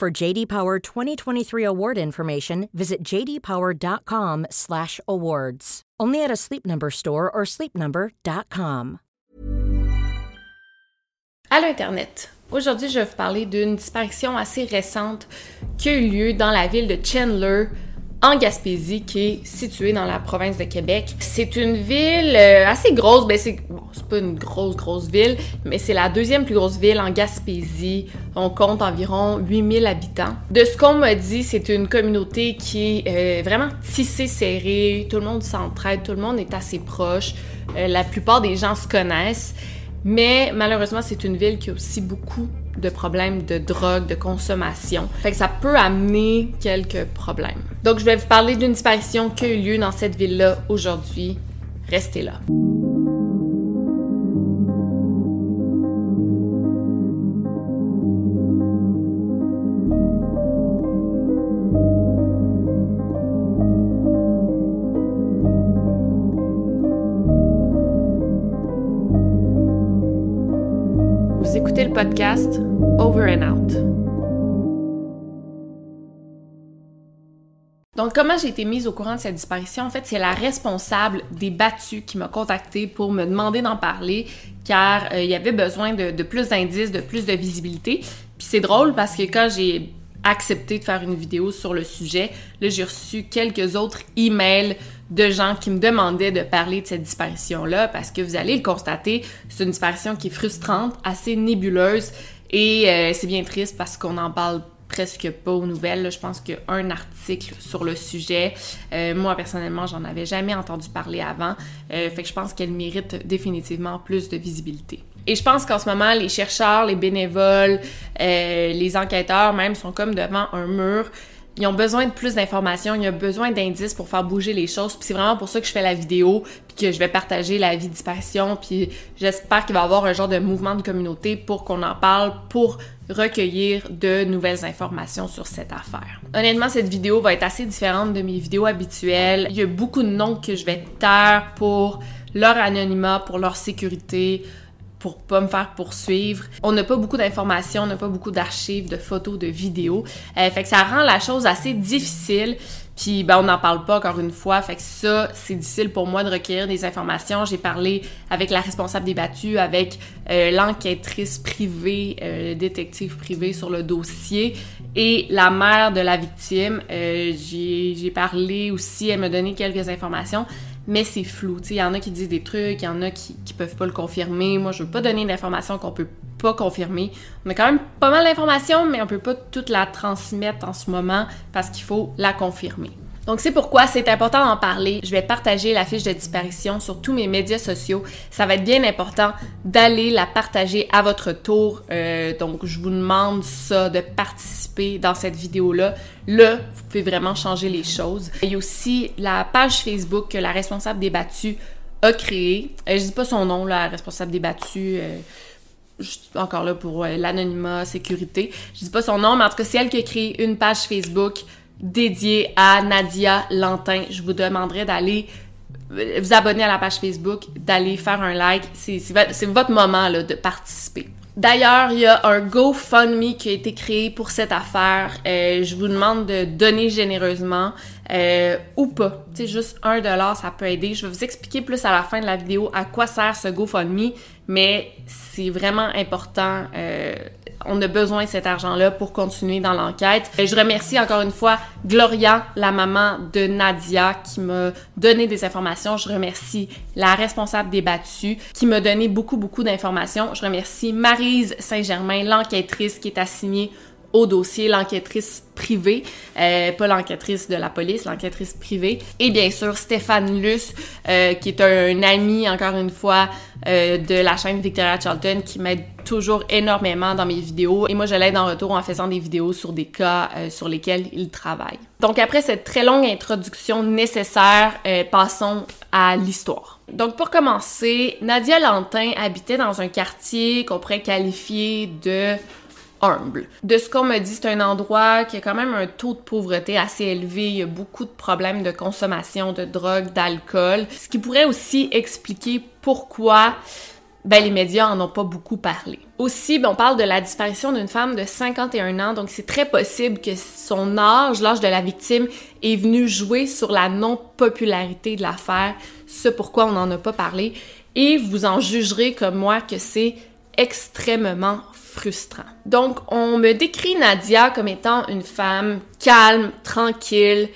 For JD Power 2023 award information, visit jdpower.com/awards. Only at a Sleep Number store or sleepnumber.com. À l'Internet. Aujourd'hui, je vais vous parler d'une disparition assez récente qui a eu lieu dans la ville de Chandler, en Gaspésie, qui est située dans la province de Québec. C'est une ville euh, assez grosse, ben c'est bon, pas une grosse grosse ville, mais c'est la deuxième plus grosse ville en Gaspésie. On compte environ 8000 habitants. De ce qu'on m'a dit, c'est une communauté qui est euh, vraiment tissée serrée, tout le monde s'entraide, tout le monde est assez proche, euh, la plupart des gens se connaissent. Mais malheureusement, c'est une ville qui a aussi beaucoup de problèmes de drogue, de consommation. Fait que ça peut amener quelques problèmes. Donc, je vais vous parler d'une disparition qui a eu lieu dans cette ville-là aujourd'hui. Restez là. Over and Out. Donc, comment j'ai été mise au courant de cette disparition? En fait, c'est la responsable des battus qui m'a contactée pour me demander d'en parler, car euh, il y avait besoin de, de plus d'indices, de plus de visibilité. Puis c'est drôle parce que quand j'ai accepté de faire une vidéo sur le sujet, là, j'ai reçu quelques autres emails de gens qui me demandaient de parler de cette disparition-là parce que vous allez le constater, c'est une disparition qui est frustrante, assez nébuleuse et euh, c'est bien triste parce qu'on en parle presque pas aux nouvelles. Je pense qu'un article sur le sujet, euh, moi personnellement, j'en avais jamais entendu parler avant. Euh, fait que je pense qu'elle mérite définitivement plus de visibilité. Et je pense qu'en ce moment, les chercheurs, les bénévoles, euh, les enquêteurs même sont comme devant un mur. Ils ont besoin de plus d'informations, ils ont besoin d'indices pour faire bouger les choses. Puis c'est vraiment pour ça que je fais la vidéo, puis que je vais partager la vie disparition. Puis j'espère qu'il va y avoir un genre de mouvement de communauté pour qu'on en parle, pour recueillir de nouvelles informations sur cette affaire. Honnêtement, cette vidéo va être assez différente de mes vidéos habituelles. Il y a beaucoup de noms que je vais taire pour leur anonymat, pour leur sécurité, pour pas me faire poursuivre. On n'a pas beaucoup d'informations, on n'a pas beaucoup d'archives, de photos, de vidéos. Euh, fait que ça rend la chose assez difficile. Puis ben on n'en parle pas encore une fois, fait que ça c'est difficile pour moi de recueillir des informations. J'ai parlé avec la responsable des battus, avec euh, l'enquêtrice privée, euh, détective privé sur le dossier et la mère de la victime. Euh, j'ai parlé aussi, elle m'a donné quelques informations mais c'est flou. Il y en a qui disent des trucs, il y en a qui, qui peuvent pas le confirmer. Moi, je veux pas donner d'informations qu'on peut pas confirmer. On a quand même pas mal d'informations, mais on peut pas toute la transmettre en ce moment parce qu'il faut la confirmer. Donc c'est pourquoi c'est important d'en parler. Je vais partager la fiche de disparition sur tous mes médias sociaux. Ça va être bien important d'aller la partager à votre tour. Euh, donc je vous demande ça, de participer dans cette vidéo-là. Là, vous pouvez vraiment changer les choses. Il y a aussi la page Facebook que la responsable des battus a créée. Euh, je dis pas son nom, la responsable des battus. Euh, encore là pour l'anonymat, sécurité. Je dis pas son nom, mais en tout cas, c'est elle qui a créé une page Facebook dédié à Nadia Lantin. Je vous demanderai d'aller euh, vous abonner à la page Facebook, d'aller faire un like. C'est votre moment là, de participer. D'ailleurs, il y a un GoFundMe qui a été créé pour cette affaire. Euh, je vous demande de donner généreusement euh, ou pas. Sais, juste un dollar, ça peut aider. Je vais vous expliquer plus à la fin de la vidéo à quoi sert ce GoFundMe, mais c'est vraiment important. Euh, on a besoin de cet argent-là pour continuer dans l'enquête. Je remercie encore une fois Gloria, la maman de Nadia, qui m'a donné des informations. Je remercie la responsable des battus, qui m'a donné beaucoup, beaucoup d'informations. Je remercie Marise Saint-Germain, l'enquêtrice qui est assignée au dossier, l'enquêtrice privée euh, pas l'enquêtrice de la police, l'enquêtrice privée. Et bien sûr, Stéphane Luce, euh, qui est un, ami, encore une fois, euh, de la chaîne Victoria Charlton, qui m'aide toujours énormément dans mes vidéos. Et moi, je l'aide en retour en faisant des vidéos sur des cas sur lesquels il travaille. Donc après cette très longue introduction nécessaire, passons à l'histoire. Donc pour commencer, Nadia Lantin habitait dans un quartier qu'on pourrait qualifier de De ce qu'on me dit, c'est un endroit qui a quand même un taux de pauvreté assez élevé. Il y a beaucoup de problèmes de consommation de drogue, d'alcool. Ce qui pourrait aussi expliquer pourquoi ben, les médias en ont pas beaucoup parlé. Aussi, ben, on parle de la disparition d'une femme de 51 ans, donc c'est très possible que son âge, l'âge de la victime, est venu jouer sur la non-popularité de l'affaire, ce pourquoi on n'en a pas parlé, et vous en jugerez comme moi que c'est extrêmement frustrant. Donc, on me décrit Nadia comme étant une femme calme, tranquille,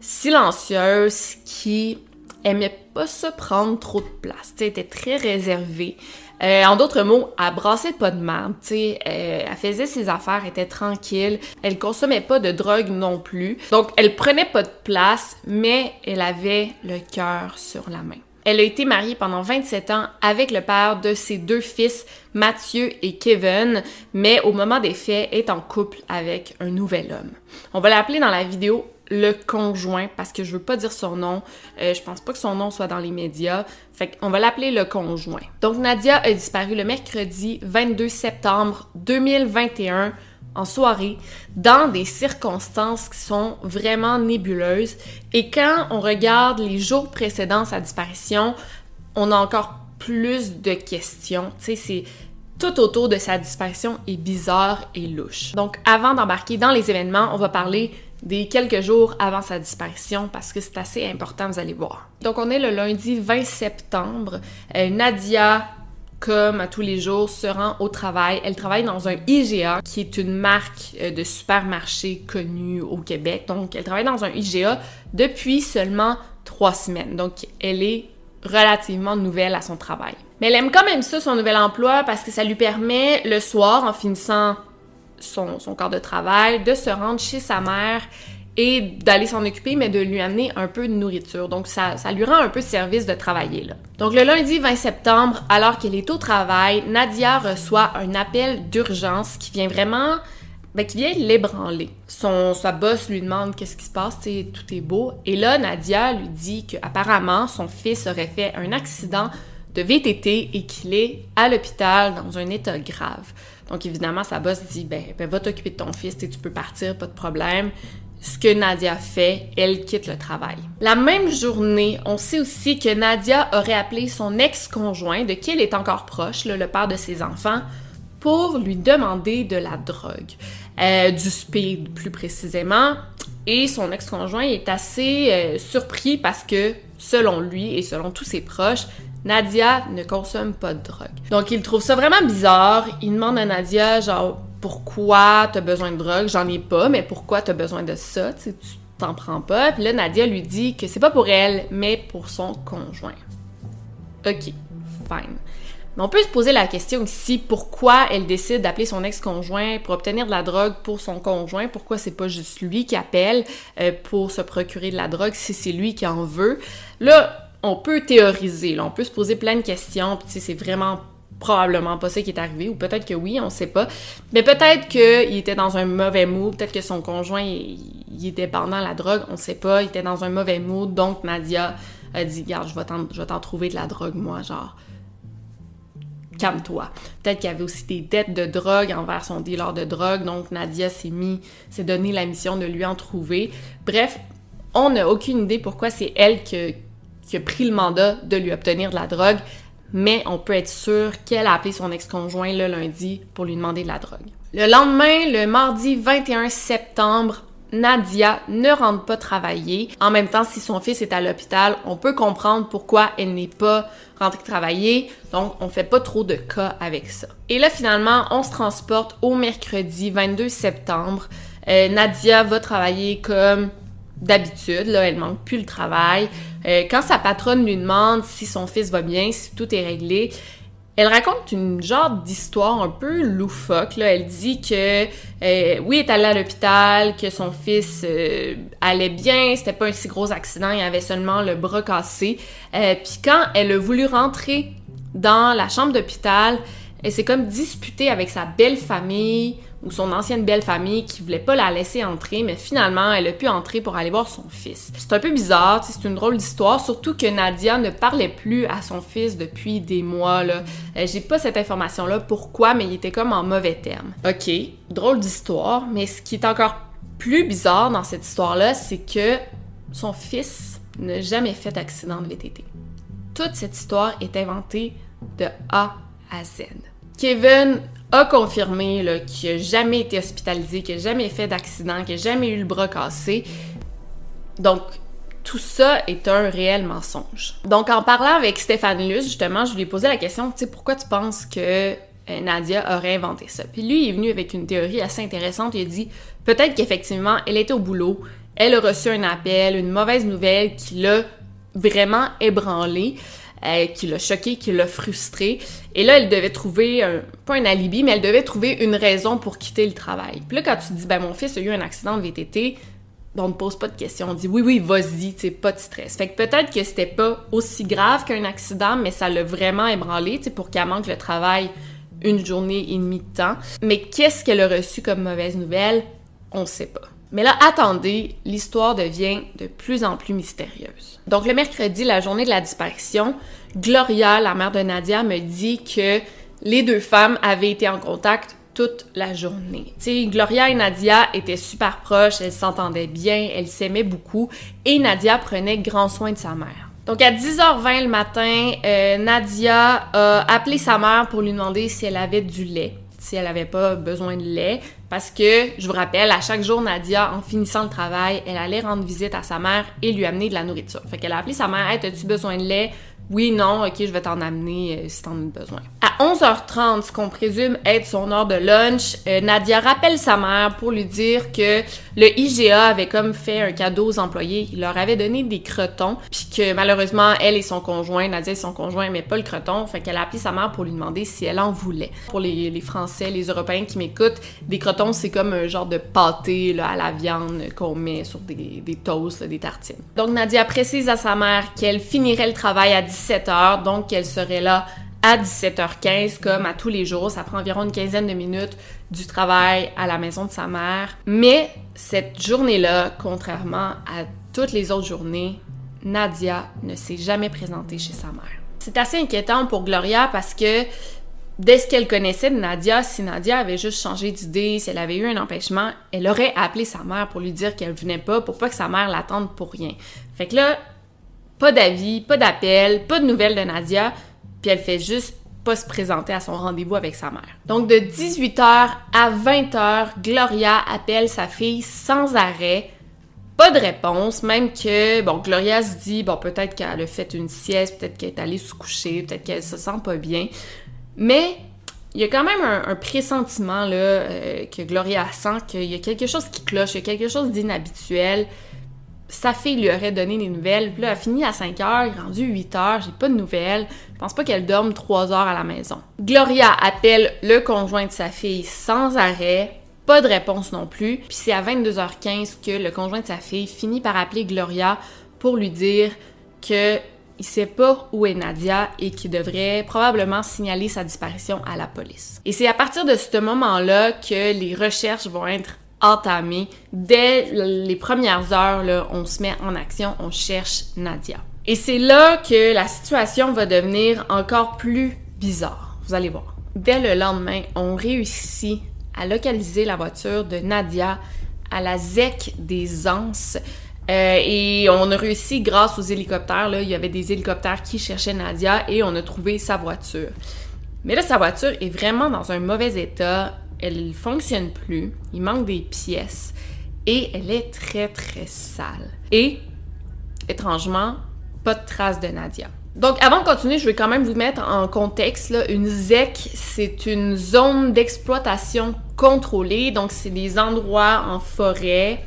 silencieuse, qui aimait pas se prendre trop de place. Elle était très réservée. Euh, en d'autres mots, elle brassait pas de merde, euh, elle faisait ses affaires, était tranquille, elle consommait pas de drogue non plus. Donc, elle prenait pas de place, mais elle avait le cœur sur la main. Elle a été mariée pendant 27 ans avec le père de ses deux fils, Mathieu et Kevin, mais au moment des faits est en couple avec un nouvel homme. On va l'appeler dans la vidéo le conjoint parce que je veux pas dire son nom. Euh, je pense pas que son nom soit dans les médias. Fait qu'on va l'appeler le conjoint. Donc Nadia a disparu le mercredi 22 septembre 2021 en soirée dans des circonstances qui sont vraiment nébuleuses. Et quand on regarde les jours précédant sa disparition, on a encore plus de questions. Tu sais, c'est tout autour de sa disparition est bizarre et louche. Donc, avant d'embarquer dans les événements, on va parler des quelques jours avant sa disparition parce que c'est assez important, vous allez voir. Donc, on est le lundi 20 septembre. Euh, Nadia comme à tous les jours, se rend au travail. Elle travaille dans un IGA, qui est une marque euh, de supermarché connue au Québec. Donc, elle travaille dans un IGA depuis seulement trois semaines. Donc, elle est relativement nouvelle à son travail. Mais elle aime quand même ça, son nouvel emploi, parce que ça lui permet, le soir, en finissant son, son corps de travail, de se rendre chez sa mère et d'aller s'en occuper, mais de lui amener un peu de nourriture. Donc, ça, lui rend un peu service de travailler là. Donc, le lundi 20 septembre, alors qu'elle est au travail, Nadia reçoit un appel d'urgence qui vient vraiment ben, qui vient l'ébranler. Son, sa boss lui demande qu'est-ce qui se passe, tout est beau. Et là, Nadia lui dit qu'apparemment, son fils aurait fait un accident de VTT et qu'il est à l'hôpital dans un état grave. Donc évidemment, sa boss dit ben, ben va t'occuper de ton fils, tu peux partir, pas de problème ce que Nadia fait, elle quitte le travail. La même journée, on sait aussi que Nadia aurait appelé son ex-conjoint, de qui elle est encore proche, le père de ses enfants, pour lui demander de la drogue, euh, du speed plus précisément. Et son ex-conjoint est assez euh, surpris parce que, selon lui et selon tous ses proches, Nadia ne consomme pas de drogue. Donc il trouve ça vraiment bizarre. Il demande à Nadia, genre, pourquoi t'as besoin de drogue, j'en ai pas, mais pourquoi t'as besoin de ça, tu t'en prends pas. Puis là, Nadia lui dit que c'est pas pour elle, mais pour son conjoint. Ok, fine. Mais on peut se poser la question ici, pourquoi elle décide d'appeler son ex-conjoint pour obtenir de la drogue pour son conjoint? Pourquoi c'est pas juste lui qui appelle euh, pour se procurer de la drogue si c'est lui qui en veut? Là, on peut théoriser, on peut se poser plein de questions, puis c'est vraiment probablement pas ça qui est arrivé, ou peut-être que oui, on sait pas. Mais peut-être qu'il était dans un mauvais mood, peut-être que son conjoint, il, était pendant la drogue, on sait pas, il était dans un mauvais mood, donc Nadia a dit, garde, je vais t'en trouver de la drogue, moi, genre, calme-toi. Peut-être qu'il y avait aussi des dettes de drogue envers son dealer de drogue, donc Nadia s'est mis, s'est donné la mission de lui en trouver. Bref, on n'a aucune idée pourquoi c'est elle qui a pris le mandat de lui obtenir de la drogue mais on peut être sûr qu'elle a appelé son ex-conjoint le lundi pour lui demander de la drogue. Le lendemain, le mardi 21 septembre, Nadia ne rentre pas travailler. En même temps, si son fils est à l'hôpital, on peut comprendre pourquoi elle n'est pas rentrée travailler. Donc, on fait pas trop de cas avec ça. Et là, finalement, on se transporte au mercredi 22 septembre. Euh, Nadia va travailler comme d'habitude, là, elle manque plus le travail. Euh, quand sa patronne lui demande si son fils va bien, si tout est réglé, Elle raconte une genre d'histoire un peu loufoque. Elle dit que, euh, oui, elle est allée à l'hôpital, que son fils euh, allait bien, c'était pas un si gros accident, il avait seulement le bras cassé. Puis quand elle a voulu rentrer dans la chambre d'hôpital, elle s'est comme disputée avec sa belle famille ou son ancienne belle famille qui voulait pas la laisser entrer, mais finalement, elle a pu entrer pour aller voir son fils. C'est un peu bizarre, c'est une drôle d'histoire, surtout que Nadia ne parlait plus à son fils depuis des mois. Euh, J'ai pas cette information-là, pourquoi, mais il était comme en mauvais terme. Ok, drôle d'histoire, mais ce qui est encore plus bizarre dans cette histoire-là, c'est que son fils n'a jamais fait d'accident de VTT. Toute cette histoire est inventée de A à Z. Kevin a confirmé qu'il n'a jamais été hospitalisé, qu'il n'a jamais fait d'accident, qu'il n'a jamais eu le bras cassé. Donc, tout ça est un réel mensonge. Donc, en parlant avec Stéphane Luce, justement, je lui ai posé la question, tu sais, pourquoi tu penses que euh, Nadia aurait inventé ça? Puis lui, il est venu avec une théorie assez intéressante. Il a dit, peut-être qu'effectivement, elle était au boulot, elle a reçu un appel, une mauvaise nouvelle qui l'a vraiment ébranlée. Euh, qui l'a choqué, qui l'a frustré. Et là, elle devait trouver, un, pas un alibi, mais elle devait trouver une raison pour quitter le travail. Puis là, quand tu dis, ben mon fils a eu un accident de VTT, on ne pose pas de questions. On dit, oui, oui, vas-y, tu pas de stress. Fait que peut-être que c'était pas aussi grave qu'un accident, mais ça l'a vraiment ébranlé, tu pour qu'elle manque le travail une journée et demie de temps. Mais qu'est-ce qu'elle a reçu comme mauvaise nouvelle? On sait pas. Mais là, attendez, l'histoire devient de plus en plus mystérieuse. Donc le mercredi, la journée de la disparition, Gloria, la mère de Nadia, me dit que les deux femmes avaient été en contact toute la journée. Tu sais, Gloria et Nadia étaient super proches, elles s'entendaient bien, elles s'aimaient beaucoup et Nadia prenait grand soin de sa mère. Donc à 10h20 le matin, euh, Nadia a appelé sa mère pour lui demander si elle avait du lait si elle avait pas besoin de lait. Parce que, je vous rappelle, à chaque jour, Nadia, en finissant le travail, elle allait rendre visite à sa mère et lui amener de la nourriture. Fait qu'elle a appelé sa mère, hey, as-tu besoin de lait? Oui, non, ok, je vais t'en amener euh, si t'en as besoin. À 11h30, ce qu'on présume être son heure de lunch, euh, Nadia rappelle sa mère pour lui dire que le IGA avait comme fait un cadeau aux employés. Il leur avait donné des crotons, puis que malheureusement, elle et son conjoint, Nadia et son conjoint, mais pas le croton. Fait qu'elle a appelé sa mère pour lui demander si elle en voulait. Pour les, les Français, les Européens qui m'écoutent, des crotons, c'est comme un genre de pâté là, à la viande qu'on met sur des, des toasts, des tartines. Donc Nadia précise à sa mère qu'elle finirait le travail à 17h, donc qu'elle serait là à 17h15 comme à tous les jours. Ça prend environ une quinzaine de minutes du travail à la maison de sa mère. Mais cette journée-là, contrairement à toutes les autres journées, Nadia ne s'est jamais présentée chez sa mère. C'est assez inquiétant pour Gloria parce que dès ce qu'elle connaissait de Nadia, si Nadia avait juste changé d'idée, si elle avait eu un empêchement, elle aurait appelé sa mère pour lui dire qu'elle venait pas, pour pas que sa mère l'attende pour rien. Fait que là, pas d'avis, pas d'appel, pas de nouvelles de Nadia, puis elle fait juste pas se présenter à son rendez-vous avec sa mère. Donc de 18h à 20h, Gloria appelle sa fille sans arrêt. Pas de réponse, même que, bon, Gloria se dit, bon, peut-être qu'elle a fait une sieste, peut-être qu'elle est allée se coucher, peut-être qu'elle se sent pas bien. Mais il y a quand même un, pressentiment, là, euh, que Gloria sent qu'il y a quelque chose qui cloche, il y a quelque chose d'inhabituel sa fille lui aurait donné des nouvelles. Puis là, elle a fini à 5 heures, rendu 8 heures, j'ai pas de nouvelles. Je pense pas qu'elle dorme 3 heures à la maison. Gloria appelle le conjoint de sa fille sans arrêt. Pas de réponse non plus. Puis c'est à 22h15 que le conjoint de sa fille finit par appeler Gloria pour lui dire que il sait pas où est Nadia et qu'il devrait probablement signaler sa disparition à la police. Et c'est à partir de ce moment-là que les recherches vont être entamé. Dès les premières heures, on se met en action, on cherche Nadia. Et c'est là que la situation va devenir encore plus bizarre. Vous allez voir. Dès le lendemain, on réussit à localiser la voiture de Nadia à la ZEC des Anses. Euh, et on a réussi grâce aux hélicoptères. Il y avait des hélicoptères qui cherchaient Nadia et on a trouvé sa voiture. Mais là, sa voiture est vraiment dans un mauvais état elle fonctionne plus, il manque des pièces et elle est très très sale. Et étrangement, pas de traces de Nadia. Donc avant de continuer, je vais quand même vous mettre en contexte une ZEC, c'est une zone d'exploitation contrôlée, donc c'est des endroits en forêt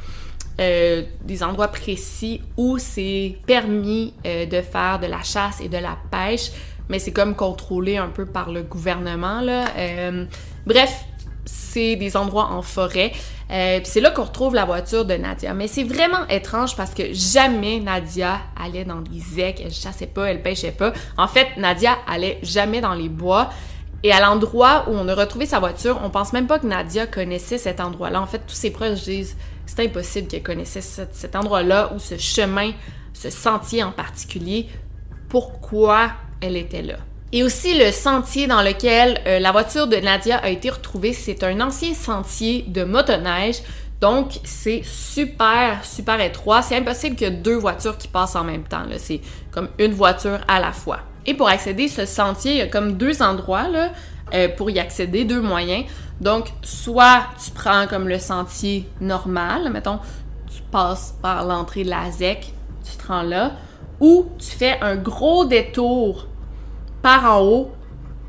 euh, des endroits précis où c'est permis euh, de faire de la chasse et de la pêche mais c'est comme contrôlé un peu par le gouvernement. Euh, bref, des endroits en forêt. Euh, c'est là qu'on retrouve la voiture de Nadia. Mais c'est vraiment étrange parce que jamais Nadia allait dans les zecs, elle chassait pas, elle pêchait pas. En fait, Nadia allait jamais dans les bois. Et à l'endroit où on a retrouvé sa voiture, on pense même pas que Nadia connaissait cet endroit-là. En fait, tous ses proches disent c'est impossible qu'elle connaissait cet endroit-là ou ce chemin, ce sentier en particulier. Pourquoi elle était là? Et aussi le sentier dans lequel euh, la voiture de Nadia a été retrouvée, c'est un ancien sentier de motoneige. Donc, c'est super, super étroit. C'est impossible qu'il y ait deux voitures qui passent en même temps. C'est comme une voiture à la fois. Et pour accéder à ce sentier, il y a comme deux endroits euh, pour y accéder, deux moyens. Donc, soit tu prends comme le sentier normal, mettons, tu passes par l'entrée de la ZEC, tu te rends là, ou tu fais un gros détour par en haut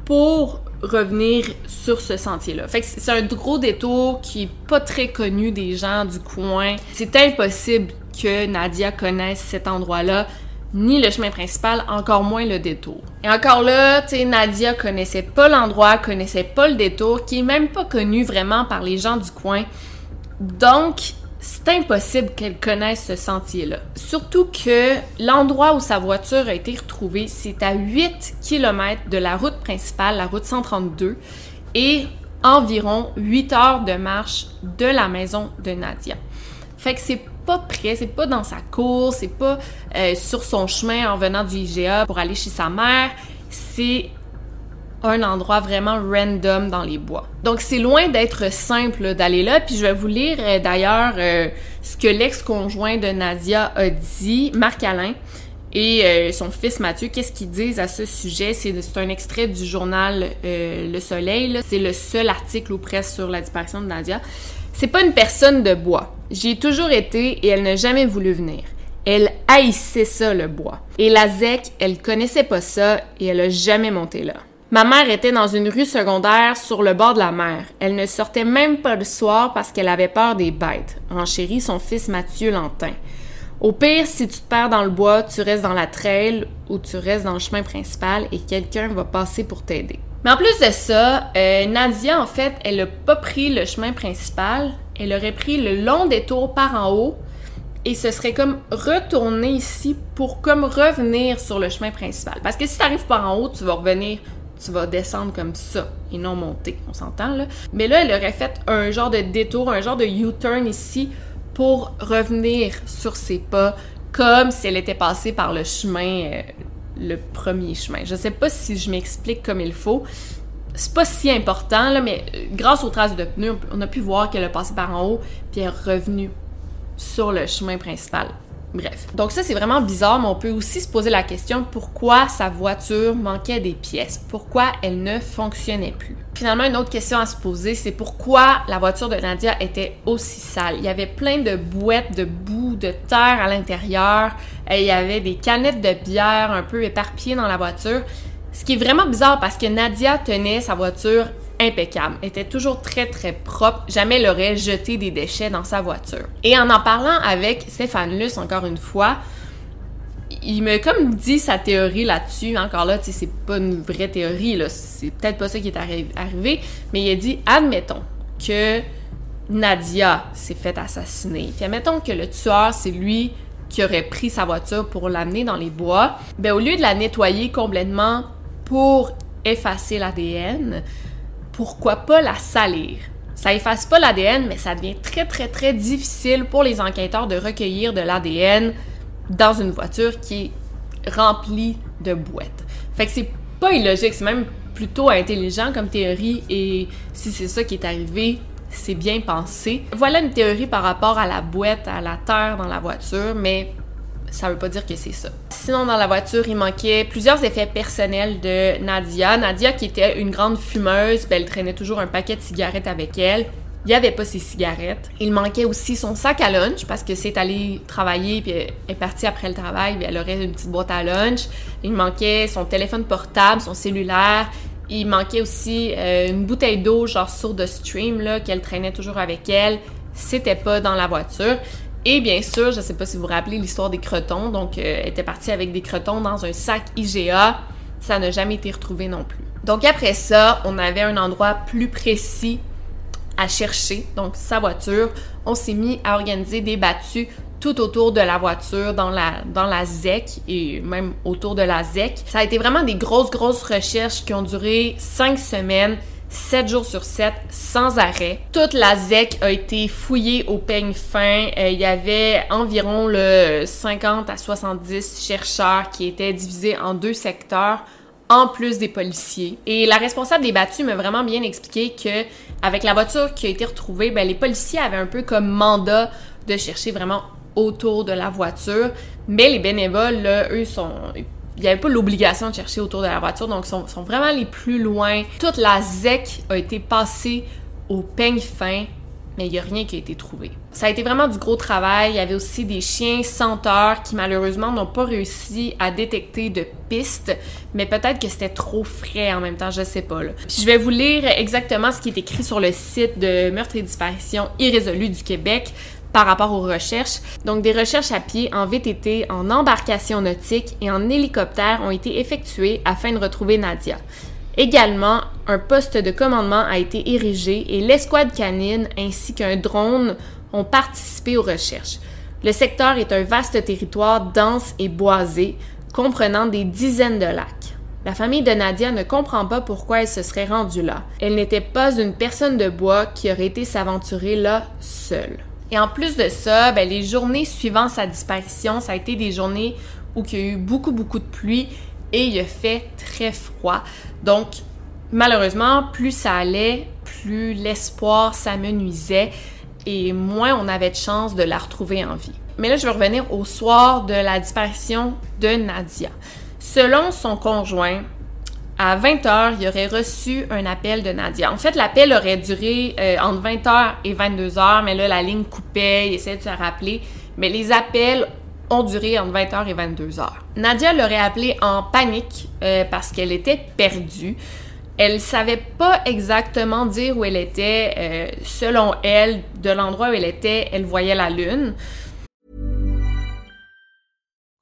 pour revenir sur ce sentier-là. Fait c'est un gros détour qui est pas très connu des gens du coin. C'est impossible que Nadia connaisse cet endroit-là, ni le chemin principal, encore moins le détour. Et encore là, tu sais, Nadia connaissait pas l'endroit, connaissait pas le détour, qui est même pas connu vraiment par les gens du coin. Donc, c'est impossible qu'elle connaisse ce sentier-là. Surtout que l'endroit où sa voiture a été retrouvée, c'est à 8 km de la route principale, la route 132, et environ 8 heures de marche de la maison de Nadia. Fait que c'est pas près, c'est pas dans sa cour, c'est pas euh, sur son chemin en venant du IGA pour aller chez sa mère, c'est un endroit vraiment random dans les bois. Donc c'est loin d'être simple d'aller là, puis je vais vous lire euh, d'ailleurs euh, ce que l'ex-conjoint de Nadia a dit, Marc Alain, et euh, son fils Mathieu, qu'est-ce qu'ils disent à ce sujet? C'est un extrait du journal Le Soleil, c'est le seul article ou presque sur la disparition de Nadia. C'est pas une personne de bois. J'y ai toujours été et elle n'a jamais voulu venir. Elle haïssait ça, le bois. Et la ZEC, elle connaissait pas ça et elle a jamais monté là. Ma mère était dans une rue secondaire sur le bord de la mer. Elle ne sortait même pas le soir parce qu'elle avait peur des bêtes, renchérit son fils Mathieu Lantin. Au pire, si tu te perds dans le bois, tu restes dans la trail ou tu restes dans le chemin principal et quelqu'un va passer pour t'aider. Mais en plus de ça, euh, Nadia, en fait, elle n'a pas pris le chemin principal, elle aurait pris le long détour par en haut et ce serait comme retourner ici pour comme revenir sur le chemin principal. Parce que si tu arrives par en haut, tu vas revenir tu vas descendre comme ça et non monter, on s'entend là. Mais là, elle aurait fait un genre de détour, un genre de U-turn ici pour revenir sur ses pas comme si elle était passée par le chemin, euh, le premier chemin. Je sais pas si je m'explique comme il faut. C'est pas si important, là, mais euh, grâce aux traces de pneus, on a pu voir qu'elle a passé par en haut puis elle est revenue sur le chemin principal. Bref. Donc ça, c'est vraiment bizarre, mais on peut aussi se poser la question pourquoi sa voiture manquait des pièces, pourquoi elle ne fonctionnait plus? Finalement, une autre question à se poser, c'est pourquoi la voiture de Nadia était aussi sale? Il y avait plein de bouettes de boue, de terre à l'intérieur, il y avait des canettes de bière un peu éparpillées dans la voiture. Ce qui est vraiment bizarre parce que Nadia tenait sa voiture impeccable, était toujours très très propre, jamais elle aurait jeté des déchets dans sa voiture. Et en en parlant avec Stéphane Luce encore une fois, il m'a comme dit sa théorie là-dessus. Encore là, tu sais, c'est pas une vraie théorie, là. C'est peut-être pas ça qui est arrivé, mais il a dit, admettons que Nadia s'est fait assassiner. Puis admettons que le tueur, c'est lui qui aurait pris sa voiture pour l'amener dans les bois. Ben, au lieu de la nettoyer complètement pour effacer l'ADN, pourquoi pas la salir? Ça efface pas l'ADN, mais ça devient très très très difficile pour les enquêteurs de recueillir de l'ADN dans une voiture qui est remplie de boîtes. Fait que c'est pas illogique, c'est même plutôt intelligent comme théorie et si c'est ça qui est arrivé, c'est bien pensé. Voilà une théorie par rapport à la boîte, à la terre dans la voiture, mais ça veut pas dire que c'est ça. Sinon, dans la voiture, il manquait plusieurs effets personnels de Nadia. Nadia, qui était une grande fumeuse, ben, elle traînait toujours un paquet de cigarettes avec elle. Il n'y avait pas ses cigarettes. Il manquait aussi son sac à lunch parce que c'est allé travailler puis est partie après le travail, puis elle aurait une petite boîte à lunch. Il manquait son téléphone portable, son cellulaire. Il manquait aussi euh, une bouteille d'eau genre sur de stream là qu'elle traînait toujours avec elle. C'était pas dans la voiture. Et bien sûr, je ne sais pas si vous vous rappelez l'histoire des crotons. Donc, euh, elle était partie avec des crotons dans un sac IGA. ça n'a jamais été retrouvé non plus. Donc après ça, on avait un endroit plus précis à chercher, donc sa voiture. On s'est mis à organiser des battues tout autour de la voiture, dans la, dans la ZEC et même autour de la ZEC. Ça a été vraiment des grosses, grosses recherches qui ont duré cinq semaines. 7 jours sur 7, sans arrêt. Toute la ZEC a été fouillée au peigne fin. Euh, il y avait environ le 50 à 70 chercheurs qui étaient divisés en deux secteurs en plus des policiers. Et la responsable des battus m'a vraiment bien expliqué que avec la voiture qui a été retrouvée, ben, les policiers avaient un peu comme mandat de chercher vraiment autour de la voiture, mais les bénévoles, là, eux, sont il n'y avait pas l'obligation de chercher autour de la voiture, donc sont, sont vraiment les plus loin. Toute la ZEC a été passée au peigne fin, mais il n'y a rien qui a été trouvé. Ça a été vraiment du gros travail. Il y avait aussi des chiens senteurs qui malheureusement n'ont pas réussi à détecter de pistes, mais peut-être que c'était trop frais en même temps, je sais pas. Là. je vais vous lire exactement ce qui est écrit sur le site de Meurtre et disparition irrésolue du Québec par rapport aux recherches. Donc, des recherches à pied, en VTT, en embarcation nautique et en hélicoptère ont été effectuées afin de retrouver Nadia. Également, un poste de commandement a été érigé et l'escouade canine ainsi qu'un drone ont participé aux recherches. Le secteur est un vaste territoire dense et boisé, comprenant des dizaines de lacs. La famille de Nadia ne comprend pas pourquoi elle se serait rendue là. Elle n'était pas une personne de bois qui aurait été s'aventurer là seule. Et en plus de ça, ben, les journées suivant sa disparition, ça a été des journées où il y a eu beaucoup, beaucoup de pluie et il a fait très froid. Donc, malheureusement, plus ça allait, plus l'espoir s'amenuisait et moins on avait de chance de la retrouver en vie. Mais là, je vais revenir au soir de la disparition de Nadia. Selon son conjoint, à 20h, il aurait reçu un appel de Nadia. En fait, l'appel aurait duré euh, entre 20h et 22h, mais là, la ligne coupait, il essayait de se rappeler. Mais les appels ont duré entre 20h et 22h. Nadia l'aurait appelé en panique euh, parce qu'elle était perdue. Elle savait pas exactement dire où elle était. Euh, selon elle, de l'endroit où elle était, elle voyait la lune.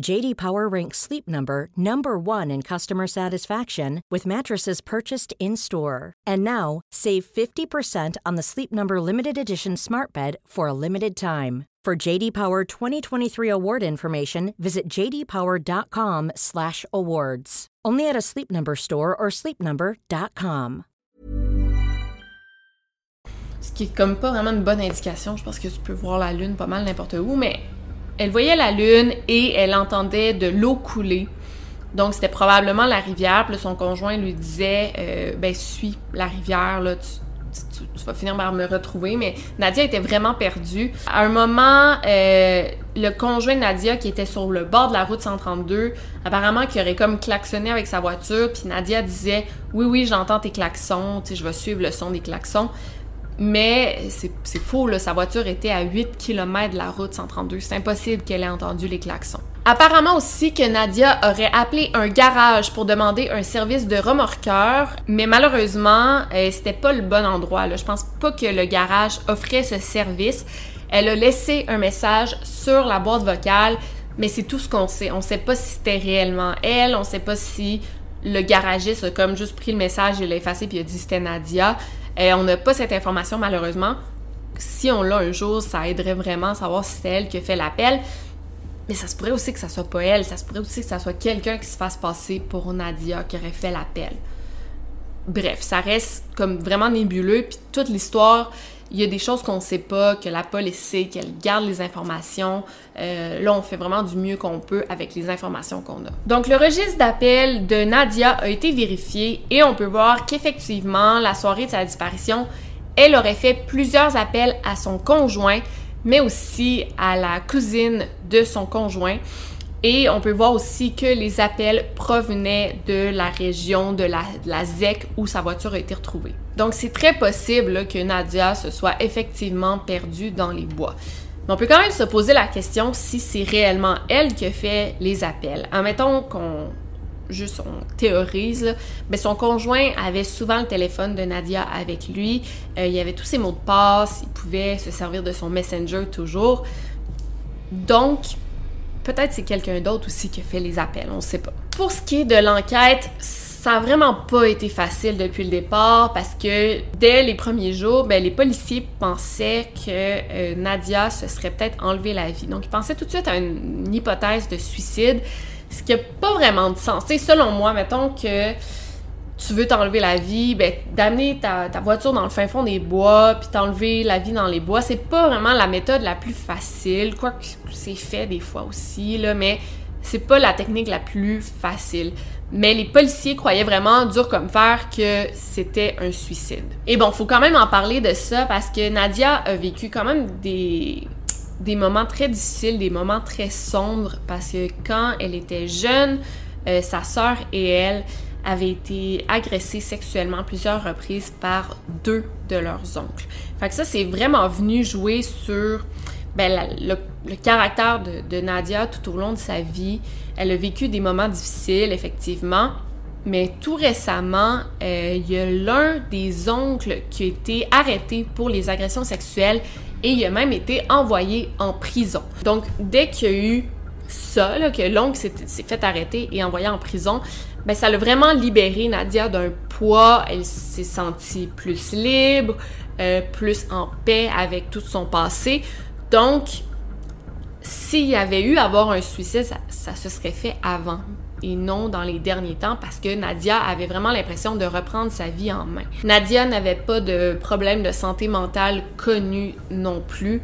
JD Power ranks Sleep Number number 1 in customer satisfaction with mattresses purchased in-store. And now, save 50% on the Sleep Number limited edition Smart Bed for a limited time. For JD Power 2023 award information, visit jdpower.com/awards. Only at a Sleep Number store or sleepnumber.com. Ce qui est comme pas vraiment une bonne indication. Je pense que tu peux voir la lune pas mal n'importe où, mais elle voyait la lune et elle entendait de l'eau couler. Donc c'était probablement la rivière. Puis son conjoint lui disait, euh, ben suis la rivière là. Tu, vas finir par me retrouver. Mais Nadia était vraiment perdue. À un moment, euh, le conjoint de Nadia, qui était sur le bord de la route 132, apparemment qui aurait comme klaxonné avec sa voiture. Puis Nadia disait Oui, oui, j'entends tes klaxons. Tu sais, je vais suivre le son des klaxons. Mais c'est faux, là. sa voiture était à 8 km de la route 132. C'est impossible qu'elle ait entendu les klaxons. Apparemment aussi que Nadia aurait appelé un garage pour demander un service de remorqueur, mais malheureusement, euh, c'était pas le bon endroit. Là. Je pense pas que le garage offrait ce service. Elle a laissé un message sur la boîte vocale, mais c'est tout ce qu'on sait. On sait pas si c'était réellement elle, on sait pas si le garagiste a comme juste pris le message et l'a effacé puis a dit c'était Nadia. Et euh, on n'a pas cette information malheureusement. Si on l'a un jour, ça aiderait vraiment à savoir si c'est elle qui a fait l'appel. Mais ça se pourrait aussi que ça soit pas elle, ça se pourrait aussi que ça soit quelqu'un qui se fasse passer pour Nadia qui aurait fait l'appel. Bref, ça reste comme vraiment nébuleux, puis toute l'histoire, il y a des choses qu'on sait pas, que la police sait, qu'elle garde les informations. Euh, là, on fait vraiment du mieux qu'on peut avec les informations qu'on a. Donc, le registre d'appel de Nadia a été vérifié et on peut voir qu'effectivement, la soirée de sa disparition, elle aurait fait plusieurs appels à son conjoint mais aussi à la cousine de son conjoint. Et on peut voir aussi que les appels provenaient de la région de la, ZEC où sa voiture a été retrouvée. Donc c'est très possible que Nadia se soit effectivement perdue dans les bois. Mais on peut quand même se poser la question si c'est réellement elle qui a fait les appels. Admettons qu'on juste on théorise, mais son conjoint avait souvent le téléphone de Nadia avec lui. Euh, il y avait tous ses mots de passe, il pouvait se servir de son messenger toujours. Donc, peut-être c'est quelqu'un d'autre aussi qui fait les appels, on sait pas. Pour ce qui est de l'enquête, ça a vraiment pas été facile depuis le départ parce que dès les premiers jours, ben, les policiers pensaient que euh, Nadia se serait peut-être enlevé la vie. Donc, ils pensaient tout de suite à une hypothèse de suicide ce qui n'a pas vraiment de sens. sais, selon moi, mettons que tu veux t'enlever la vie, ben, d'amener ta, voiture dans le fin fond des bois, puis t'enlever la vie dans les bois, c'est pas vraiment la méthode la plus facile, quoique c'est fait des fois aussi, là, mais c'est pas la technique la plus facile. Mais les policiers croyaient vraiment dur comme fer que c'était un suicide. Et bon, faut quand même en parler de ça parce que Nadia a vécu quand même des moments très difficiles, des moments très sombres, parce que quand elle était jeune, euh, sa sœur et elle avaient été agressées sexuellement plusieurs reprises par deux de leurs oncles. Fait que ça, c'est vraiment venu jouer sur ben, le, caractère de, Nadia tout au long de sa vie. Elle a vécu des moments difficiles, effectivement, mais tout récemment, euh, il y a l'un des oncles qui a été arrêté pour les agressions sexuelles et il a même été envoyé en prison. Donc, dès qu'il y a eu ça, que l'oncle s'est fait arrêter et envoyé en prison, ben ça l'a vraiment libéré Nadia d'un poids. Elle s'est sentie plus libre, euh, plus en paix avec tout son passé. Donc, s'il y avait eu à avoir un suicide, ça se serait fait avant et non dans les derniers temps parce que Nadia avait vraiment l'impression de reprendre sa vie en main. Nadia n'avait pas de problème de santé mentale connu non plus.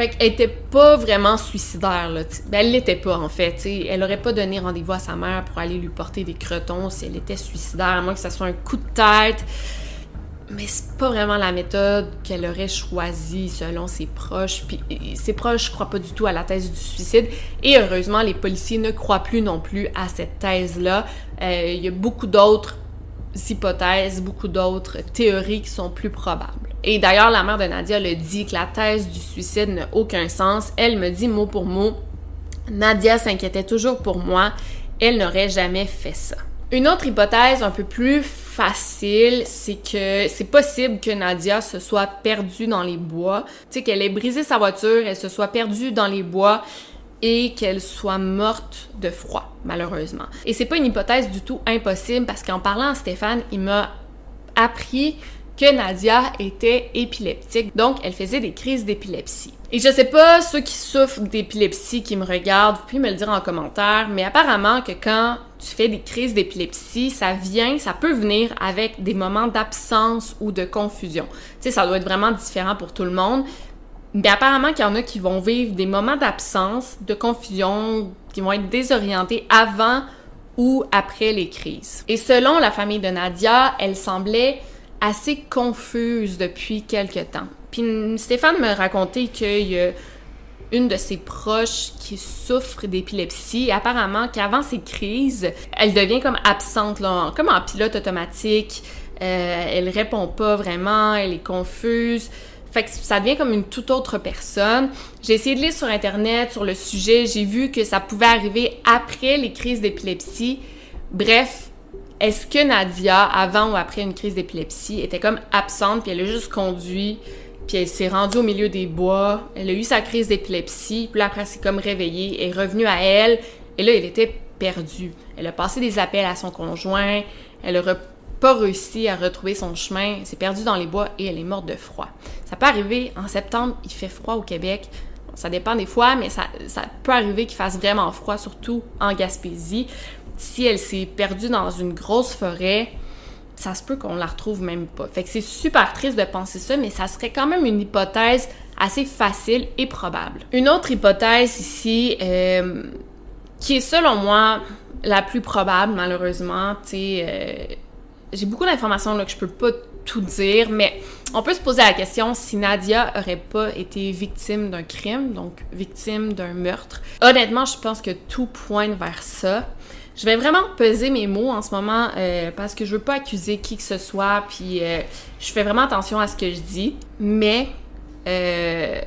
Fait qu'elle était pas vraiment suicidaire. Ben, elle l'était pas, en fait. Elle aurait pas donné rendez-vous à sa mère pour aller lui porter des crotons si elle était suicidaire, à moins que ça soit un coup de tête mais c'est pas vraiment la méthode qu'elle aurait choisie selon ses proches. Puis ses proches croient pas du tout à la thèse du suicide. Et heureusement, les policiers ne croient plus non plus à cette thèse-là. Euh, il y a beaucoup d'autres hypothèses, beaucoup d'autres théories qui sont plus probables. Et d'ailleurs, la mère de Nadia le dit que la thèse du suicide n'a aucun sens. Elle me dit mot pour mot, Nadia s'inquiétait toujours pour moi. Elle n'aurait jamais fait ça. Une autre hypothèse un peu plus facile, c'est que c'est possible que Nadia se soit perdue dans les bois, tu sais qu'elle ait brisé sa voiture, elle se soit perdue dans les bois et qu'elle soit morte de froid, malheureusement. Et c'est pas une hypothèse du tout impossible parce qu'en parlant à Stéphane, il m'a appris que Nadia était épileptique, donc elle faisait des crises d'épilepsie. Et je sais pas, ceux qui souffrent d'épilepsie qui me regardent, vous pouvez me le dire en commentaire, mais apparemment que quand tu fais des crises d'épilepsie, ça vient, ça peut venir avec des moments d'absence ou de confusion. Tu sais, ça doit être vraiment différent pour tout le monde. Mais apparemment qu'il y en a qui vont vivre des moments d'absence, de confusion, qui vont être désorientés avant ou après les crises. Et selon la famille de Nadia, elle semblait assez confuse depuis quelque temps. Puis Stéphane me racontait qu'il y a une de ses proches qui souffre d'épilepsie. Apparemment qu'avant ces crises, elle devient comme absente, là, comme en pilote automatique. Euh, elle répond pas vraiment, elle est confuse. Fait que ça devient comme une toute autre personne. J'ai essayé de lire sur Internet sur le sujet. J'ai vu que ça pouvait arriver après les crises d'épilepsie. Bref, est-ce que Nadia, avant ou après une crise d'épilepsie, était comme absente, puis elle a juste conduit, puis elle s'est rendue au milieu des bois, elle a eu sa crise d'épilepsie, puis après, elle s'est comme réveillée, est revenue à elle, et là, elle était perdue. Elle a passé des appels à son conjoint, elle a pas réussi à retrouver son chemin, s'est perdue dans les bois et elle est morte de froid. Ça peut arriver, en septembre, il fait froid au Québec, ça dépend des fois, mais ça, ça peut arriver qu'il fasse vraiment froid, surtout en Gaspésie si elle s'est perdue dans une grosse forêt, ça se peut qu'on la retrouve même pas. Fait que c'est super triste de penser ça, mais ça serait quand même une hypothèse assez facile et probable. Une autre hypothèse ici, euh, qui est selon moi la plus probable, malheureusement, tu sais, euh, j'ai beaucoup d'informations là que je peux pas tout dire, mais on peut se poser la question si Nadia aurait pas été victime d'un crime, donc victime d'un meurtre. Honnêtement, je pense que tout pointe vers ça. Je vais vraiment peser mes mots en ce moment euh, parce que je veux pas accuser qui que ce soit, puis euh, je fais vraiment attention à ce que je dis. Mais euh,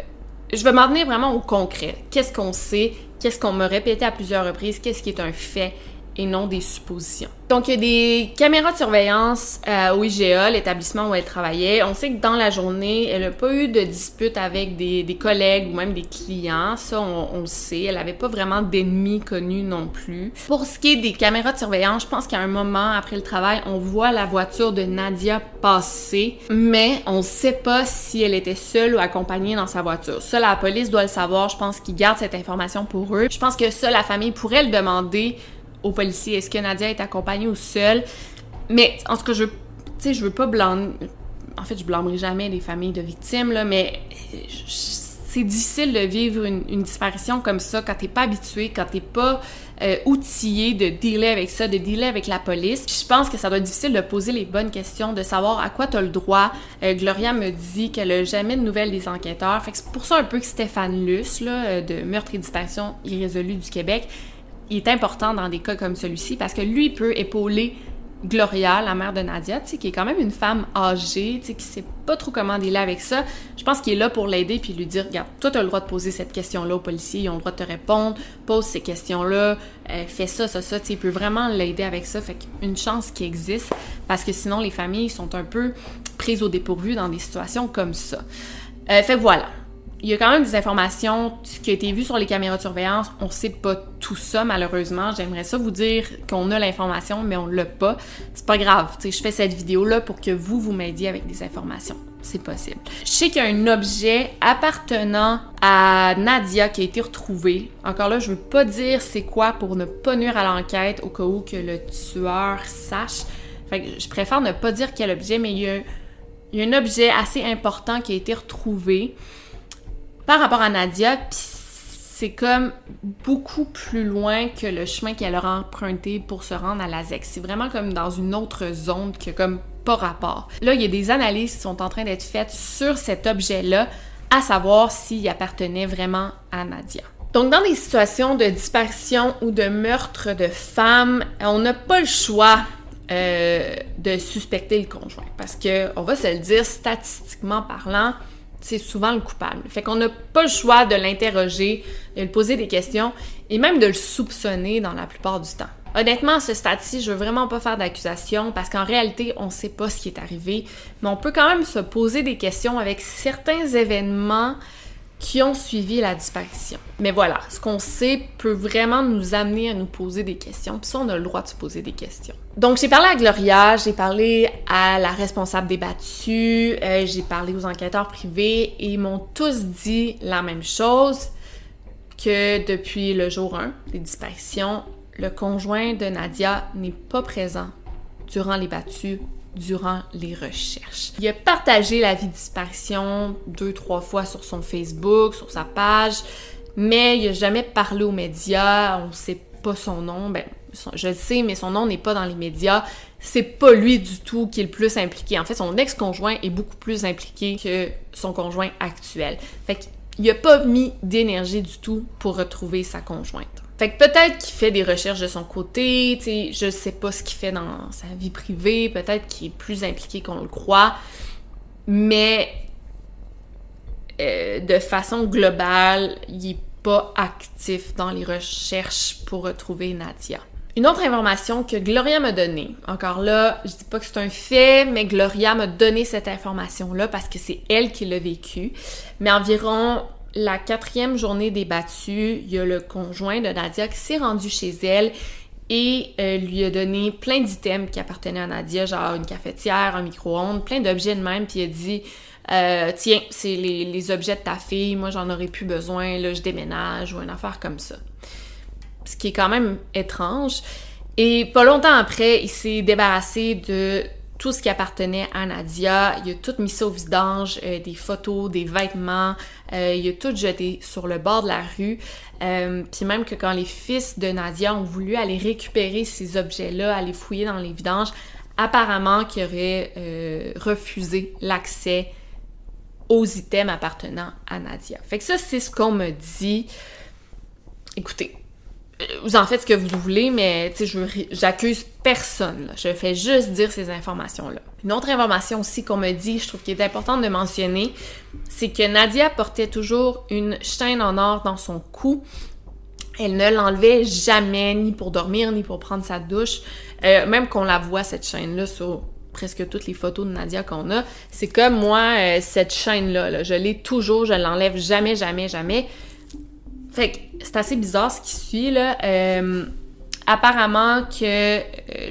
je vais m'en tenir vraiment au concret. Qu'est-ce qu'on sait? Qu'est-ce qu'on m'a répété à plusieurs reprises? Qu'est-ce qui est un fait? Et non des suppositions. Donc, il y a des caméras de surveillance euh, au IGA, l'établissement où elle travaillait. On sait que dans la journée, elle n'a pas eu de dispute avec des, collègues ou même des clients. Ça, on, le sait. Elle n'avait pas vraiment d'ennemis connus non plus. Pour ce qui est des caméras de surveillance, je pense qu'à un moment après le travail, on voit la voiture de Nadia passer, mais on ne sait pas si elle était seule ou accompagnée dans sa voiture. Ça, la police doit le savoir. Je pense qu'ils gardent cette information pour eux. Je pense que ça, la famille pourrait le demander aux policiers. Est-ce que Nadia est accompagnée ou seule? Mais en tout cas, je, je veux pas blâmer. En fait, je blâmerai jamais les familles de victimes, là, mais c'est difficile de vivre une, disparition comme ça quand t'es pas habitué, quand t'es pas euh, outillé de dealer avec ça, de dealer avec la police. je pense que ça doit être difficile de poser les bonnes questions, de savoir à quoi tu as le droit. Euh, Gloria me dit qu'elle a jamais de nouvelles des enquêteurs. Fait que c'est pour ça un peu que Stéphane Luce, là, euh, de meurtre et disparition irrésolue du Québec, il est important dans des cas comme celui-ci parce que lui peut épauler Gloria, la mère de Nadia, qui est quand même une femme âgée, qui sait pas trop comment dealer avec ça. Je pense qu'il est là pour l'aider puis lui dire Regarde, toi, tu as le droit de poser cette question-là aux policiers, ils ont le droit de te répondre, pose ces questions-là, euh, fais ça, ça, ça. il peut vraiment l'aider avec ça. Fait qu'une chance qui existe parce que sinon, les familles sont un peu prises au dépourvu dans des situations comme ça. Euh, fait voilà il y a quand même des informations qui ont été vues sur les caméras de surveillance. On sait pas tout ça, malheureusement. J'aimerais ça vous dire qu'on a l'information, mais on l'a pas. C'est pas grave. je fais cette vidéo-là pour que vous, vous m'aidiez avec des informations. C'est possible. Je sais qu'il y a un objet appartenant à Nadia qui a été retrouvé. Encore là, je veux pas dire c'est quoi pour ne pas nuire à l'enquête au cas où que le tueur sache. Fait je préfère ne pas dire quel objet, mais il y a, il y a un objet assez important qui a été retrouvé par rapport à Nadia, c'est comme beaucoup plus loin que le chemin qu'elle aura emprunté pour se rendre à la ZEC. C'est vraiment comme dans une autre zone que comme pas rapport. Là, il y a des analyses qui sont en train d'être faites sur cet objet-là, à savoir s'il appartenait vraiment à Nadia. Donc, dans des situations de disparition ou de meurtre de femmes, on n'a pas le choix euh, de suspecter le conjoint. Parce que, on va se le dire, statistiquement parlant, c'est souvent le coupable. Fait qu'on n'a pas le choix de l'interroger, de lui poser des questions et même de le soupçonner dans la plupart du temps. Honnêtement, à ce stade-ci, je veux vraiment pas faire d'accusation parce qu'en réalité, on sait pas ce qui est arrivé, mais on peut quand même se poser des questions avec certains événements qui ont suivi la disparition. Mais voilà, ce qu'on sait peut vraiment nous amener à nous poser des questions, puis ça, on a le droit de se poser des questions. Donc, j'ai parlé à Gloria, j'ai parlé à la responsable des battus, euh, j'ai parlé aux enquêteurs privés, et ils m'ont tous dit la même chose, que depuis le jour 1 des disparitions, le conjoint de Nadia n'est pas présent durant les battus durant les recherches. Il a partagé la vie de disparition deux, trois fois sur son Facebook, sur sa page, mais il n'a jamais parlé aux médias, on ne sait pas son nom, ben, je le sais, mais son nom n'est pas dans les médias. C'est pas lui du tout qui est le plus impliqué. En fait, son ex-conjoint est beaucoup plus impliqué que son conjoint actuel. Fait qu'il a pas mis d'énergie du tout pour retrouver sa conjointe. Fait que peut-être qu'il fait des recherches de son côté, tu sais, je sais pas ce qu'il fait dans sa vie privée, peut-être qu'il est plus impliqué qu'on le croit, mais euh, de façon globale, il est pas actif dans les recherches pour retrouver Nadia. Une autre information que Gloria m'a donnée, encore là, je dis pas que c'est un fait, mais Gloria m'a donné cette information-là parce que c'est elle qui l'a vécu, mais environ la quatrième journée des battus, il y a le conjoint de Nadia qui s'est rendu chez elle et euh, lui a donné plein d'items qui appartenaient à Nadia, genre une cafetière, un micro-ondes, plein d'objets de même, puis il a dit euh, Tiens, c'est les, objets de ta fille, moi j'en aurais plus besoin, là je déménage ou une affaire comme ça. Ce qui est quand même étrange. Et pas longtemps après, il s'est débarrassé de tout ce qui appartenait à Nadia. Il a tout mis ça au vidange, euh, des photos, des vêtements. Euh, il a tout jeté sur le bord de la rue. Euh, puis même que quand les fils de Nadia ont voulu aller récupérer ces objets-là, aller fouiller dans les vidanges, apparemment qu'ils auraient refusé l'accès aux items appartenant à Nadia. Fait que ça, c'est ce qu'on me dit. Écoutez, vous en faites ce que vous voulez, mais j'accuse personne. Je fais juste dire ces informations-là. Une autre information aussi qu'on me dit, je trouve qu'il est important de mentionner, c'est que Nadia portait toujours une chaîne en or dans son cou. Elle ne l'enlevait jamais, ni pour dormir, ni pour prendre sa douche. Euh, même qu'on la voit, cette chaîne-là, sur presque toutes les photos de Nadia qu'on a. C'est comme moi, euh, cette chaîne-là, là, je l'ai toujours, je l'enlève jamais, jamais, jamais. Fait que c'est assez bizarre ce qui suit, là. Euh, apparemment que euh,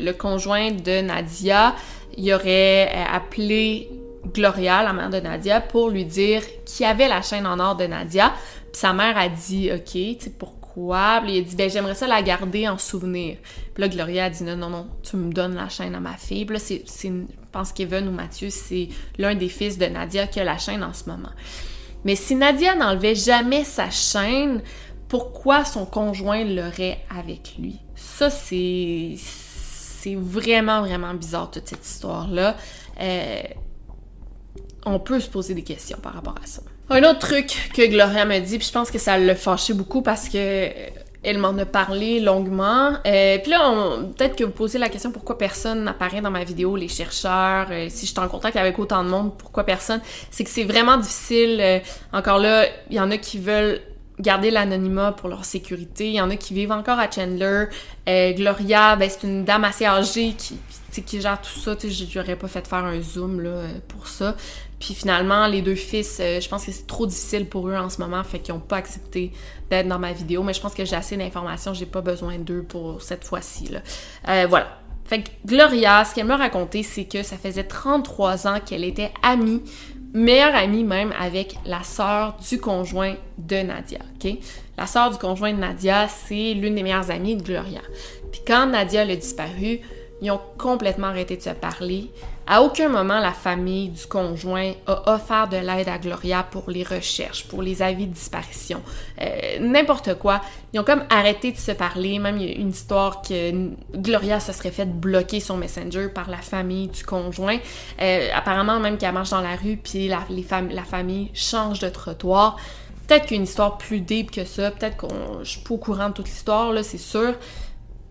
le conjoint de Nadia, il aurait euh, appelé Gloria, la mère de Nadia, pour lui dire qu'il avait la chaîne en or de Nadia. Puis sa mère a dit « Ok, tu sais pourquoi? » il a dit « Ben j'aimerais ça la garder en souvenir. » Puis là, Gloria a dit « Non, non, non, tu me donnes la chaîne à ma fille. » Puis là, c'est, je pense qu'Evan ou Mathieu, c'est l'un des fils de Nadia qui a la chaîne en ce moment. Mais si Nadia n'enlevait jamais sa chaîne, pourquoi son conjoint l'aurait avec lui? Ça, c'est. C'est vraiment, vraiment bizarre, toute cette histoire-là. Euh, on peut se poser des questions par rapport à ça. Un autre truc que Gloria me dit, puis je pense que ça l'a fâché beaucoup parce que elle m'en a parlé longuement. Euh, puis là, peut-être que vous posez la question pourquoi personne n'apparaît dans ma vidéo, les chercheurs, euh, si je suis en contact avec autant de monde, pourquoi personne? C'est que c'est vraiment difficile. Euh, encore là, il y en a qui veulent garder l'anonymat pour leur sécurité. Il y en a qui vivent encore à Chandler. Gloria, ben, c'est une dame assez âgée qui, qui gère tout ça. Je n'aurais pas fait faire un zoom là, pour ça. Puis finalement, les deux fils, euh, je pense que c'est trop difficile pour eux en ce moment, fait qu'ils n'ont pas accepté d'être dans ma vidéo. Mais je pense que j'ai assez d'informations, j'ai pas besoin d'eux pour cette fois-ci. Euh, voilà. Fait que Gloria, ce qu'elle m'a raconté, c'est que ça faisait 33 ans qu'elle était amie, meilleure amie même, avec la sœur du conjoint de Nadia. OK? La sœur du conjoint de Nadia, c'est l'une des meilleures amies de Gloria. Puis quand Nadia a disparu, ils ont complètement arrêté de se parler. À aucun moment, la famille du conjoint a offert de l'aide à Gloria pour les recherches, pour les avis de disparition, euh, n'importe quoi. Ils ont comme arrêté de se parler. Même il y a une histoire que Gloria se serait fait bloquer son Messenger par la famille du conjoint. Euh, apparemment, même qu'elle marche dans la rue, puis la, la famille change de trottoir. Peut-être qu'une histoire plus deep que ça. Peut-être qu'on, je suis pas au courant de toute l'histoire, là, c'est sûr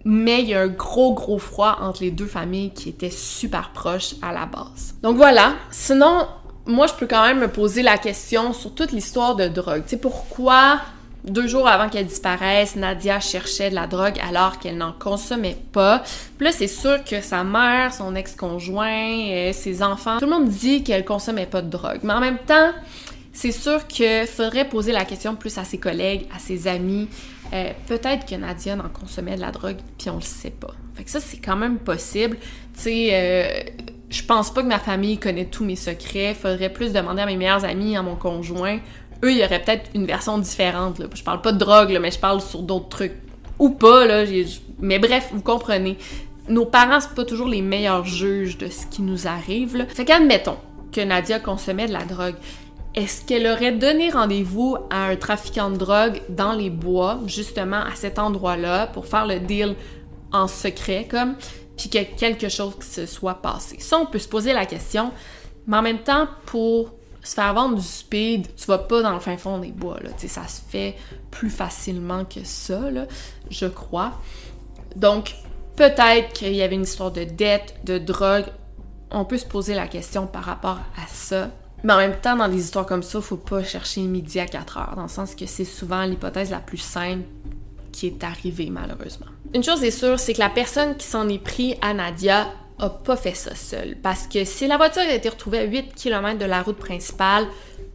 mais il y a un gros gros froid entre les deux familles qui étaient super proches à la base. Donc voilà, sinon moi je peux quand même me poser la question sur toute l'histoire de drogue. Tu sais pourquoi deux jours avant qu'elle disparaisse, Nadia cherchait de la drogue alors qu'elle n'en consommait pas. Puis là, c'est sûr que sa mère, son ex-conjoint, euh, ses enfants, tout le monde dit qu'elle consommait pas de drogue. Mais en même temps, c'est sûr qu'il faudrait poser la question plus à ses collègues, à ses amis, euh, peut-être que Nadia en consommait de la drogue, puis on le sait pas. Fait que ça, c'est quand même possible. Tu sais, euh, je pense pas que ma famille connaît tous mes secrets. Faudrait plus demander à mes meilleurs amis, à mon conjoint. Eux, il y aurait peut-être une version différente. Je parle pas de drogue, mais je parle sur d'autres trucs. Ou pas, là. Mais bref, vous comprenez. Nos parents, c'est pas toujours les meilleurs juges de ce qui nous arrive. Fait qu'admettons que Nadia consommait de la drogue. Est-ce qu'elle aurait donné rendez-vous à un trafiquant de drogue dans les bois, justement à cet endroit-là, pour faire le deal en secret, comme, puis que quelque chose se soit passé? Ça, on peut se poser la question, mais en même temps, pour se faire vendre du speed, tu vas pas dans le fin fond des bois, là. Tu sais, ça se fait plus facilement que ça, là, je crois. Donc, peut-être qu'il y avait une histoire de dette, de drogue. On peut se poser la question par rapport à ça. Mais en même temps, dans des histoires comme ça, faut pas chercher midi à 4 heures, dans le sens que c'est souvent l'hypothèse la plus simple qui est arrivée, malheureusement. Une chose est sûre, c'est que la personne qui s'en est pris à Nadia a pas fait ça seule. Parce que si la voiture a été retrouvée à 8 km de la route principale,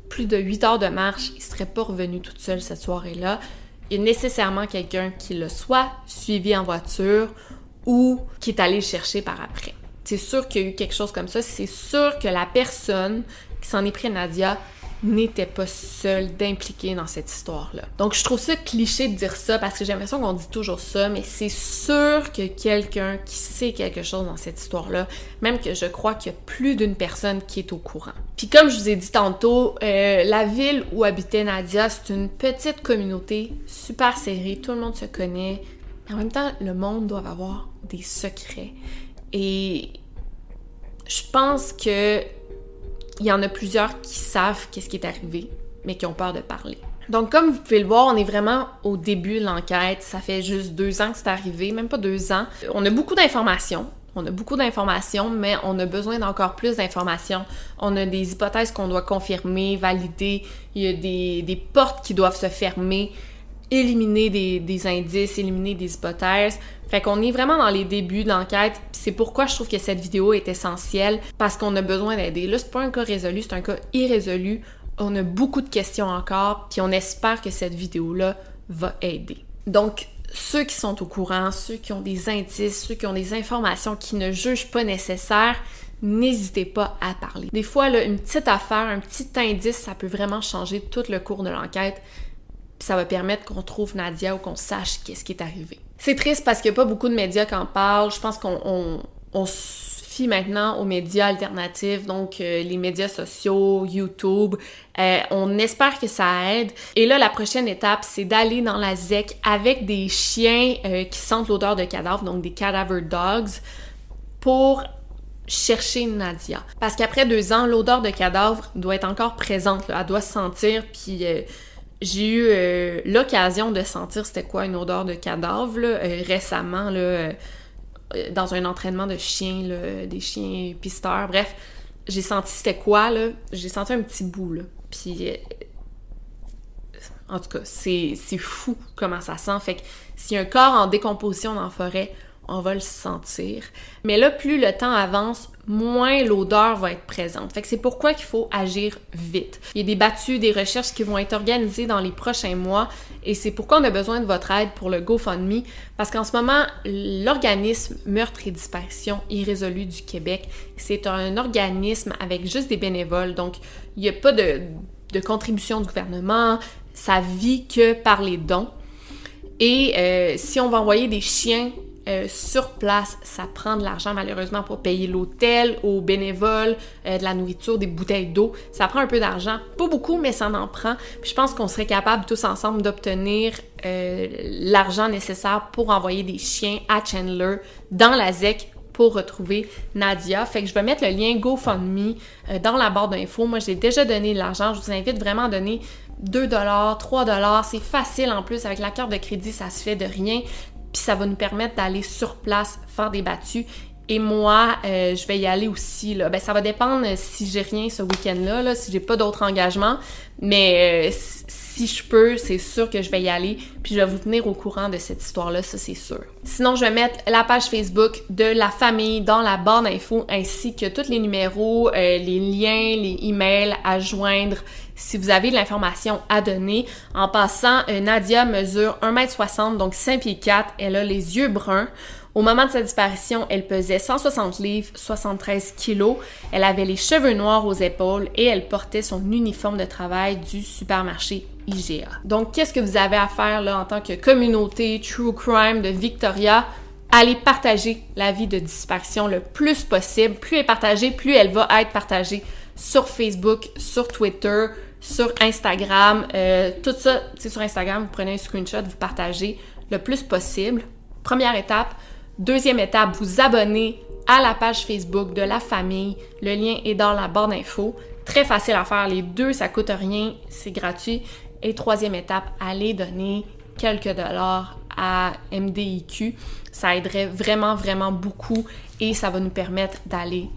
plus de 8 heures de marche, il serait pas revenu toute seule cette soirée-là. Il y a nécessairement quelqu'un qui l'a soit suivi en voiture ou qui est allé le chercher par après. C'est sûr qu'il y a eu quelque chose comme ça. C'est sûr que la personne qui s'en est pris Nadia n'était pas seule d'impliquer dans cette histoire-là. Donc je trouve ça cliché de dire ça parce que j'ai l'impression qu'on dit toujours ça, mais c'est sûr que quelqu'un qui sait quelque chose dans cette histoire-là, même que je crois qu'il y a plus d'une personne qui est au courant. Puis comme je vous ai dit tantôt, euh, la ville où habitait Nadia, c'est une petite communauté super serrée, tout le monde se connaît, mais en même temps, le monde doit avoir des secrets. Et je pense que il y en a plusieurs qui savent qu'est-ce qui est arrivé, mais qui ont peur de parler. Donc, comme vous pouvez le voir, on est vraiment au début de l'enquête. Ça fait juste deux ans que c'est arrivé, même pas deux ans. On a beaucoup d'informations. On a beaucoup d'informations, mais on a besoin d'encore plus d'informations. On a des hypothèses qu'on doit confirmer, valider. Il y a des, portes qui doivent se fermer, éliminer des, des indices, éliminer des hypothèses. Fait qu'on est vraiment dans les débuts de l'enquête. C'est pourquoi je trouve que cette vidéo est essentielle, parce qu'on a besoin d'aider. Là, c'est pas un cas résolu, c'est un cas irrésolu. On a beaucoup de questions encore, puis on espère que cette vidéo-là va aider. Donc, ceux qui sont au courant, ceux qui ont des indices, ceux qui ont des informations qui ne jugent pas nécessaires, n'hésitez pas à parler. Des fois, là, une petite affaire, un petit indice, ça peut vraiment changer tout le cours de l'enquête. Puis ça va permettre qu'on trouve Nadia ou qu'on sache qu'est-ce qui est arrivé. C'est triste parce qu'il n'y a pas beaucoup de médias qui en parlent. Je pense qu'on on, se fie maintenant aux médias alternatifs, donc euh, les médias sociaux, YouTube. Euh, on espère que ça aide. Et là, la prochaine étape, c'est d'aller dans la ZEC avec des chiens euh, qui sentent l'odeur de cadavre, donc des cadaver dogs, pour chercher Nadia. Parce qu'après deux ans, l'odeur de cadavre doit être encore présente, elle doit se sentir, puis j'ai eu euh, l'occasion de sentir c'était quoi une odeur de cadavre euh, récemment là, euh, dans un entraînement de chiens, des chiens pisteurs. Bref, j'ai senti c'était quoi là. J'ai senti un petit bout là. Puis en tout cas, c'est fou comment ça sent. Fait que si un corps en décomposition dans la forêt, on va le sentir. Mais là, plus le temps avance, moins l'odeur va être présente. Fait que c'est pourquoi qu'il faut agir vite. Il y a des battues, des recherches qui vont être organisées dans les prochains mois et c'est pourquoi on a besoin de votre aide pour le GoFundMe parce qu'en ce moment, l'organisme Meurtre et disparition irrésolue du Québec, c'est un organisme avec juste des bénévoles. Donc, il n'y a pas de, de contribution du gouvernement, ça vit que par les dons. Et euh, si on va envoyer des chiens euh, sur place, ça prend de l'argent malheureusement pour payer l'hôtel, aux bénévoles, euh, de la nourriture, des bouteilles d'eau. Ça prend un peu d'argent, pas beaucoup, mais ça en prend. Puis je pense qu'on serait capable tous ensemble d'obtenir euh, l'argent nécessaire pour envoyer des chiens à Chandler dans la ZEC pour retrouver Nadia. Fait que je vais mettre le lien GoFundMe dans la barre d'infos. Moi, j'ai déjà donné de l'argent. Je vous invite vraiment à donner 2 3 c'est facile en plus avec la carte de crédit, ça se fait de rien puis ça va nous permettre d'aller sur place faire des battues. Et moi, euh, je vais y aller aussi. Là. Ben, ça va dépendre si j'ai rien ce week-end-là, là, si j'ai pas d'autres engagements. Mais euh, si je peux, c'est sûr que je vais y aller. Puis je vais vous tenir au courant de cette histoire-là, ça c'est sûr. Sinon, je vais mettre la page Facebook de la famille dans la barre d'infos ainsi que tous les numéros, euh, les liens, les emails à joindre si vous avez de l'information à donner. En passant, euh, Nadia mesure 1m60, donc 5 pieds 4. Elle a les yeux bruns. Au moment de sa disparition, elle pesait 160 livres, 73 kilos. Elle avait les cheveux noirs aux épaules et elle portait son uniforme de travail du supermarché IGA. Donc, qu'est-ce que vous avez à faire là en tant que communauté True Crime de Victoria? Allez partager la vie de disparition le plus possible. Plus elle est partagée, plus elle va être partagée sur Facebook, sur Twitter, sur Instagram. Euh, tout ça, sur Instagram, vous prenez un screenshot, vous partagez le plus possible. Première étape. Deuxième étape, vous abonnez à la page Facebook de la famille. Le lien est dans la barre d'infos. Très facile à faire. Les deux, ça coûte rien, c'est gratuit. Et troisième étape, allez donner quelques dollars à MDIQ. Ça aiderait vraiment, vraiment beaucoup et ça va nous permettre d'aller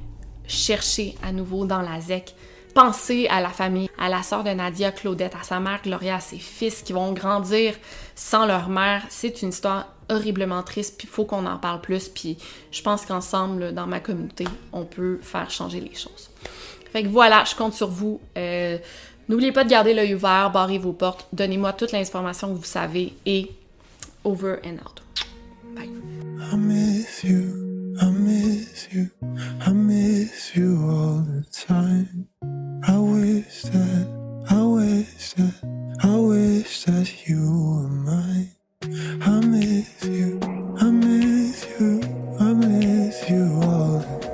chercher à nouveau dans la ZEC. Pensez à la famille, à la sœur de Nadia, Claudette, à sa mère Gloria, à ses fils qui vont grandir sans leur mère. C'est une histoire horriblement triste, puis il faut qu'on en parle plus, puis je pense qu'ensemble, dans ma communauté, on peut faire changer les choses. Fait que voilà, je compte sur vous. Euh, n'oubliez pas de garder l'œil ouvert, barrez vos portes, donnez-moi toute l'information que vous savez et over and out. Bye. I wish that, I wish that, I wish that you were mine. I miss you, I miss you, I miss you all